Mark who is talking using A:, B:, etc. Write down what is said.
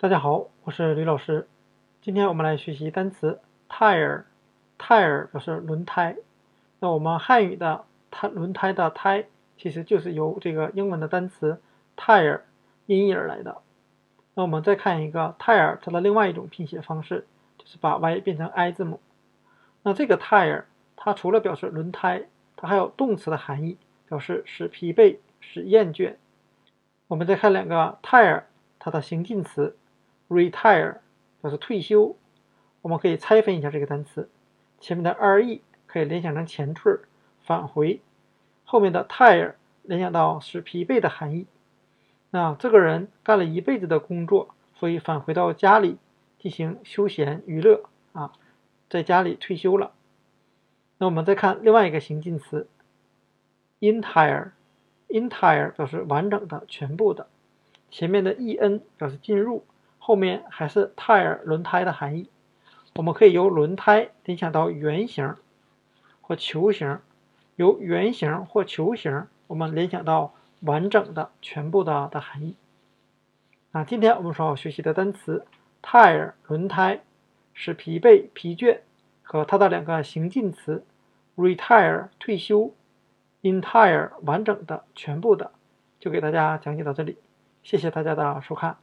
A: 大家好，我是吕老师。今天我们来学习单词 tire，tire 表示轮胎。那我们汉语的胎轮胎的胎，其实就是由这个英文的单词 tire 音译而来的。那我们再看一个 tire，它的另外一种拼写方式，就是把 y 变成 i 字母。那这个 tire，它除了表示轮胎，它还有动词的含义，表示使疲惫、使厌倦。我们再看两个 tire，它的形近词。Retire 表示退休，我们可以拆分一下这个单词，前面的 re 可以联想成前缀、返回，后面的 tire 联想到使疲惫的含义。那这个人干了一辈子的工作，所以返回到家里进行休闲娱乐啊，在家里退休了。那我们再看另外一个形近词，entire，entire 表示完整的、全部的，前面的 en 表示进入。后面还是 tire 轮胎的含义，我们可以由轮胎联想到圆形或球形，由圆形或球形，我们联想到完整的、全部的的含义。那今天我们所要学习的单词 tire 轮胎，使疲惫、疲倦和它的两个形近词 retire 退休，entire 完整的、全部的，就给大家讲解到这里，谢谢大家的收看。